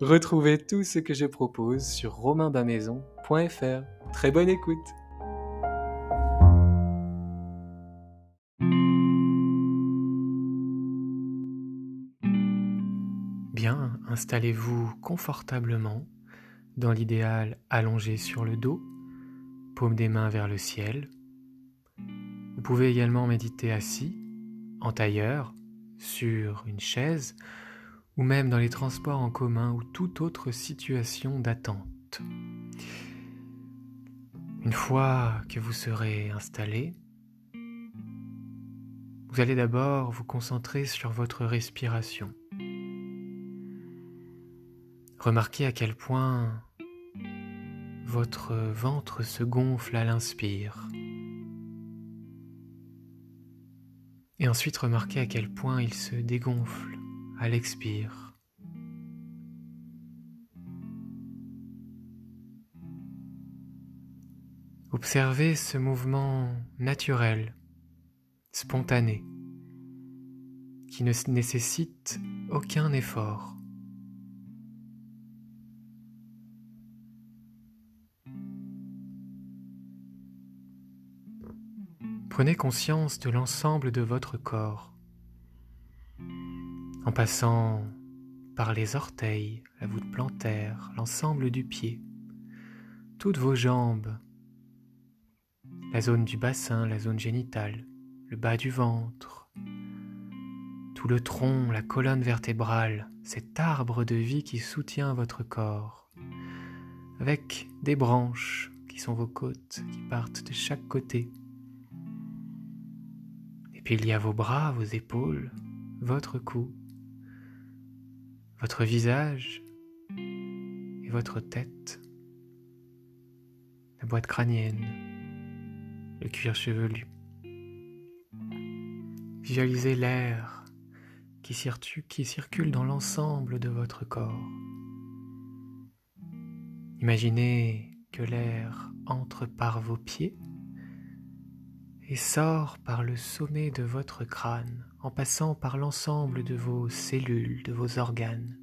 Retrouvez tout ce que je propose sur romainbamaison.fr. Très bonne écoute Bien, installez-vous confortablement, dans l'idéal allongé sur le dos, paume des mains vers le ciel. Vous pouvez également méditer assis, en tailleur, sur une chaise ou même dans les transports en commun ou toute autre situation d'attente. Une fois que vous serez installé, vous allez d'abord vous concentrer sur votre respiration. Remarquez à quel point votre ventre se gonfle à l'inspire. Et ensuite remarquez à quel point il se dégonfle à l'expire. Observez ce mouvement naturel, spontané, qui ne nécessite aucun effort. Prenez conscience de l'ensemble de votre corps en passant par les orteils, la voûte plantaire, l'ensemble du pied, toutes vos jambes, la zone du bassin, la zone génitale, le bas du ventre, tout le tronc, la colonne vertébrale, cet arbre de vie qui soutient votre corps, avec des branches qui sont vos côtes, qui partent de chaque côté. Et puis il y a vos bras, vos épaules, votre cou, votre visage et votre tête, la boîte crânienne, le cuir chevelu. Visualisez l'air qui, circule dans l'ensemble de votre corps. Imaginez que l'air entre par vos pieds et sort par le sommet de votre crâne en passant par l'ensemble de vos cellules, de vos organes.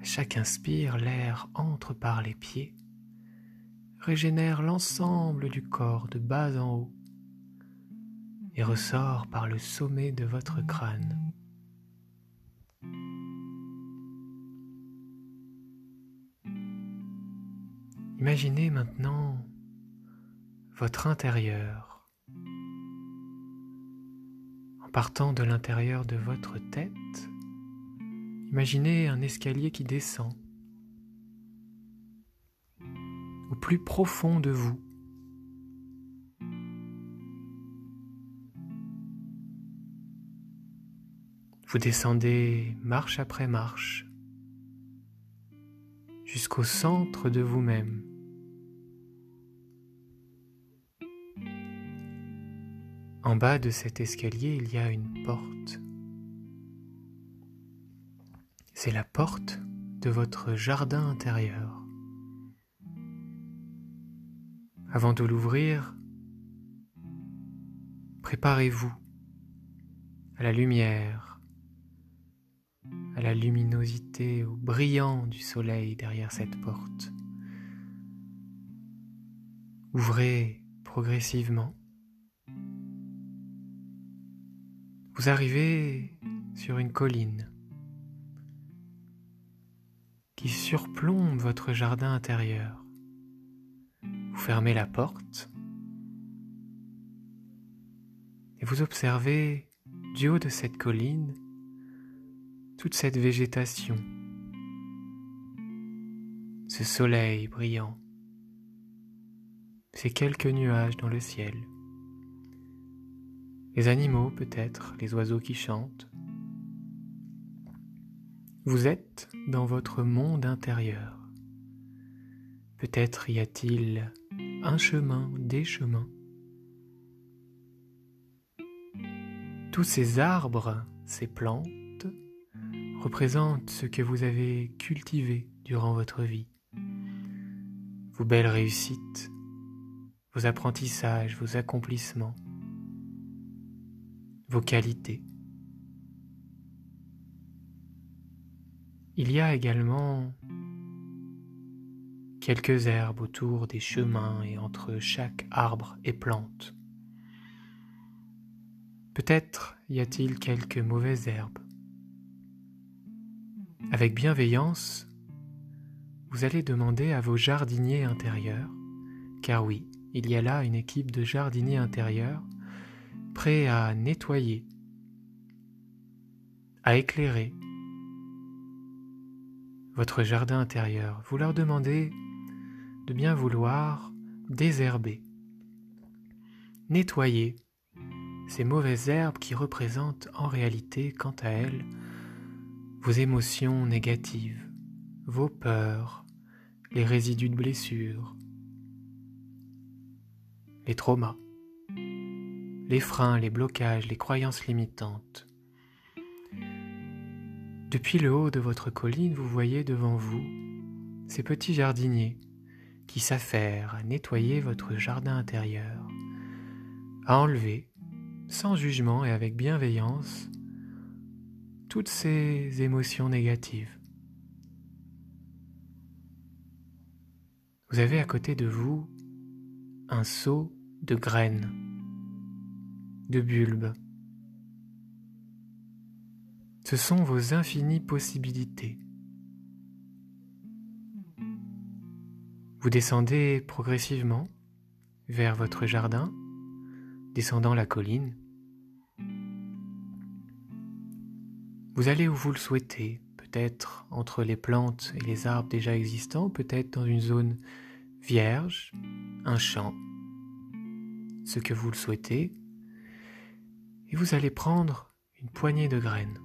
À chaque inspire, l'air entre par les pieds, régénère l'ensemble du corps de bas en haut et ressort par le sommet de votre crâne. Imaginez maintenant votre intérieur partant de l'intérieur de votre tête. Imaginez un escalier qui descend au plus profond de vous. Vous descendez marche après marche jusqu'au centre de vous-même. En bas de cet escalier, il y a une porte. C'est la porte de votre jardin intérieur. Avant de l'ouvrir, préparez-vous à la lumière, à la luminosité, au brillant du soleil derrière cette porte. Ouvrez progressivement. Vous arrivez sur une colline qui surplombe votre jardin intérieur. Vous fermez la porte et vous observez du haut de cette colline toute cette végétation, ce soleil brillant, ces quelques nuages dans le ciel, les animaux peut-être, les oiseaux qui chantent. Vous êtes dans votre monde intérieur. Peut-être y a-t-il un chemin, des chemins. Tous ces arbres, ces plantes, représentent ce que vous avez cultivé durant votre vie. Vos belles réussites, vos apprentissages, vos accomplissements, vos qualités. Il y a également quelques herbes autour des chemins et entre chaque arbre et plante. Peut-être y a-t-il quelques mauvaises herbes. Avec bienveillance, vous allez demander à vos jardiniers intérieurs, car oui, il y a là une équipe de jardiniers intérieurs prêts à nettoyer, à éclairer votre jardin intérieur. Vous leur demandez de bien vouloir désherber, nettoyer ces mauvaises herbes qui représentent en réalité, quant à elles, vos émotions négatives, vos peurs, les résidus de blessures, les traumas, les freins, les blocages, les croyances limitantes. Depuis le haut de votre colline, vous voyez devant vous ces petits jardiniers qui s'affairent à nettoyer votre jardin intérieur, à enlever sans jugement et avec bienveillance, toutes ces émotions négatives. Vous avez à côté de vous un seau de graines, de bulbes. Ce sont vos infinies possibilités. Vous descendez progressivement vers votre jardin, descendant la colline, Vous allez où vous le souhaitez, peut-être entre les plantes et les arbres déjà existants, peut-être dans une zone vierge, un champ, ce que vous le souhaitez, et vous allez prendre une poignée de graines.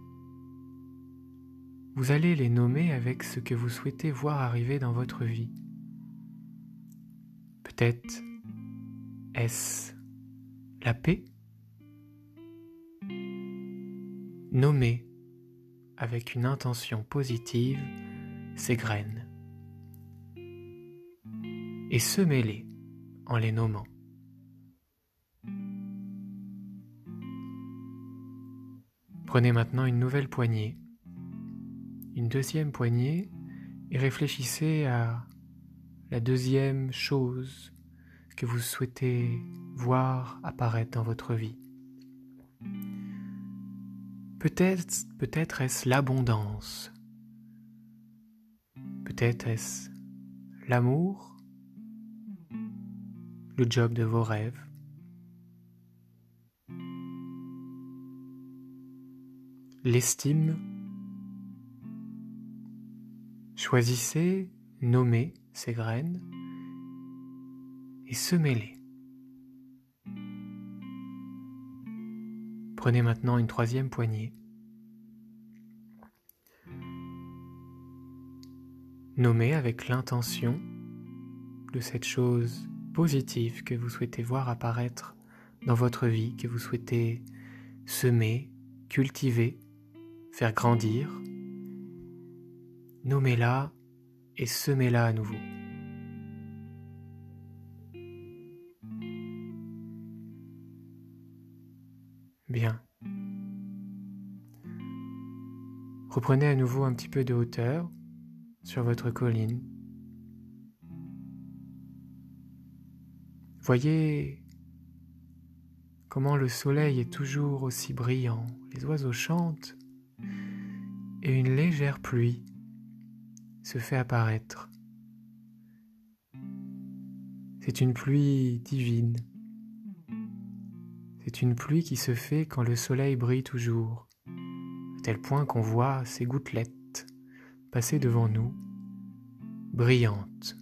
Vous allez les nommer avec ce que vous souhaitez voir arriver dans votre vie. Peut-être est-ce la paix? Nommer avec une intention positive ces graines et semez-les en les nommant. Prenez maintenant une nouvelle poignée, une deuxième poignée et réfléchissez à la deuxième chose que vous souhaitez voir apparaître dans votre vie. Peut-être peut-être est-ce l'abondance. Peut-être est-ce l'amour, le job de vos rêves. L'estime. Choisissez, nommez ces graines et semez-les. Prenez maintenant une troisième poignée. Nommez avec l'intention de cette chose positive que vous souhaitez voir apparaître dans votre vie, que vous souhaitez semer, cultiver, faire grandir. Nommez-la et semez-la à nouveau. Bien. Reprenez à nouveau un petit peu de hauteur sur votre colline. Voyez comment le soleil est toujours aussi brillant, les oiseaux chantent et une légère pluie se fait apparaître. C'est une pluie divine. C'est une pluie qui se fait quand le soleil brille toujours, à tel point qu'on voit ces gouttelettes passer devant nous, brillantes.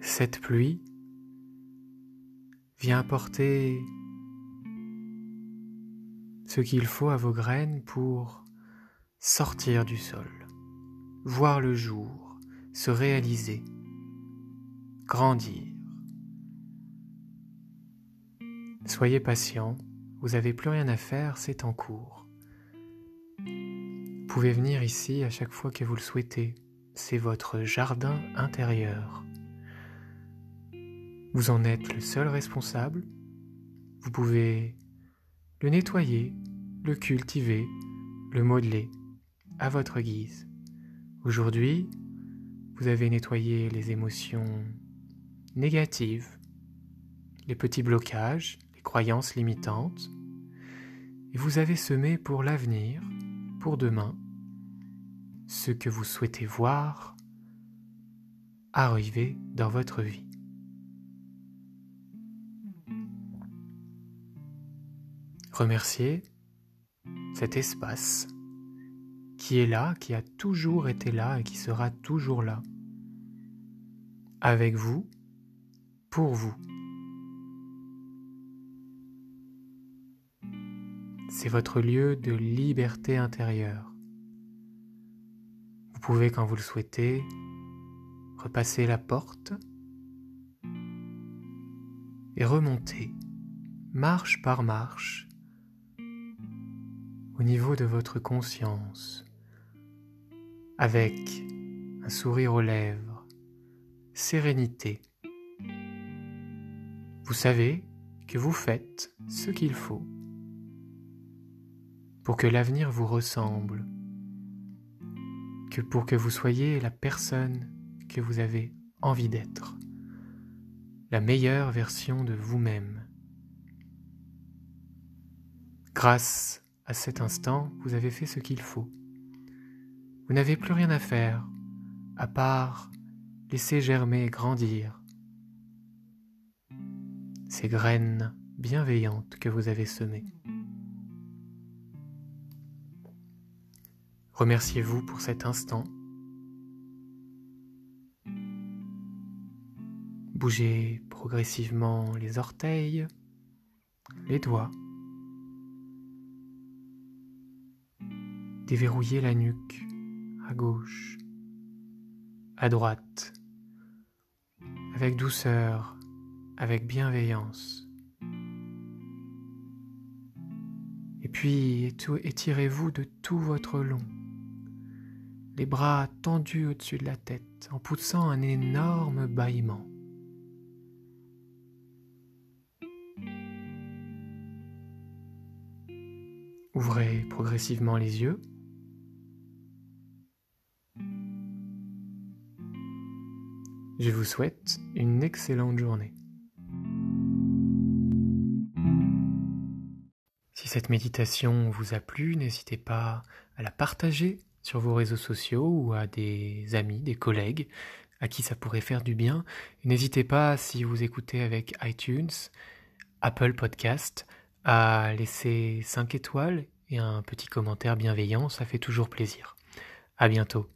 Cette pluie vient apporter ce qu'il faut à vos graines pour sortir du sol, voir le jour, se réaliser, grandir. Soyez patient, vous n'avez plus rien à faire, c'est en cours. Vous pouvez venir ici à chaque fois que vous le souhaitez, c'est votre jardin intérieur. Vous en êtes le seul responsable, vous pouvez le nettoyer, le cultiver, le modeler à votre guise. Aujourd'hui, vous avez nettoyé les émotions négatives, les petits blocages, les croyances limitantes, et vous avez semé pour l'avenir, pour demain, ce que vous souhaitez voir arriver dans votre vie. Remerciez cet espace qui est là, qui a toujours été là et qui sera toujours là. Avec vous, pour vous. C'est votre lieu de liberté intérieure. Vous pouvez, quand vous le souhaitez, repasser la porte et remonter, marche par marche, au niveau de votre conscience, avec un sourire aux lèvres, sérénité. Vous savez que vous faites ce qu'il faut pour que l'avenir vous ressemble, que pour que vous soyez la personne que vous avez envie d'être, la meilleure version de vous-même. Grâce à cet instant, vous avez fait ce qu'il faut. Vous n'avez plus rien à faire, à part laisser germer et grandir ces graines bienveillantes que vous avez semées. Remerciez-vous pour cet instant. Bougez progressivement les orteils, les doigts. Déverrouillez la nuque à gauche, à droite, avec douceur, avec bienveillance. Et puis étirez-vous de tout votre long, les bras tendus au-dessus de la tête en poussant un énorme bâillement. Ouvrez progressivement les yeux. Je vous souhaite une excellente journée. Si cette méditation vous a plu, n'hésitez pas à la partager sur vos réseaux sociaux ou à des amis, des collègues à qui ça pourrait faire du bien. N'hésitez pas, si vous écoutez avec iTunes, Apple Podcast, à laisser 5 étoiles et un petit commentaire bienveillant, ça fait toujours plaisir. À bientôt.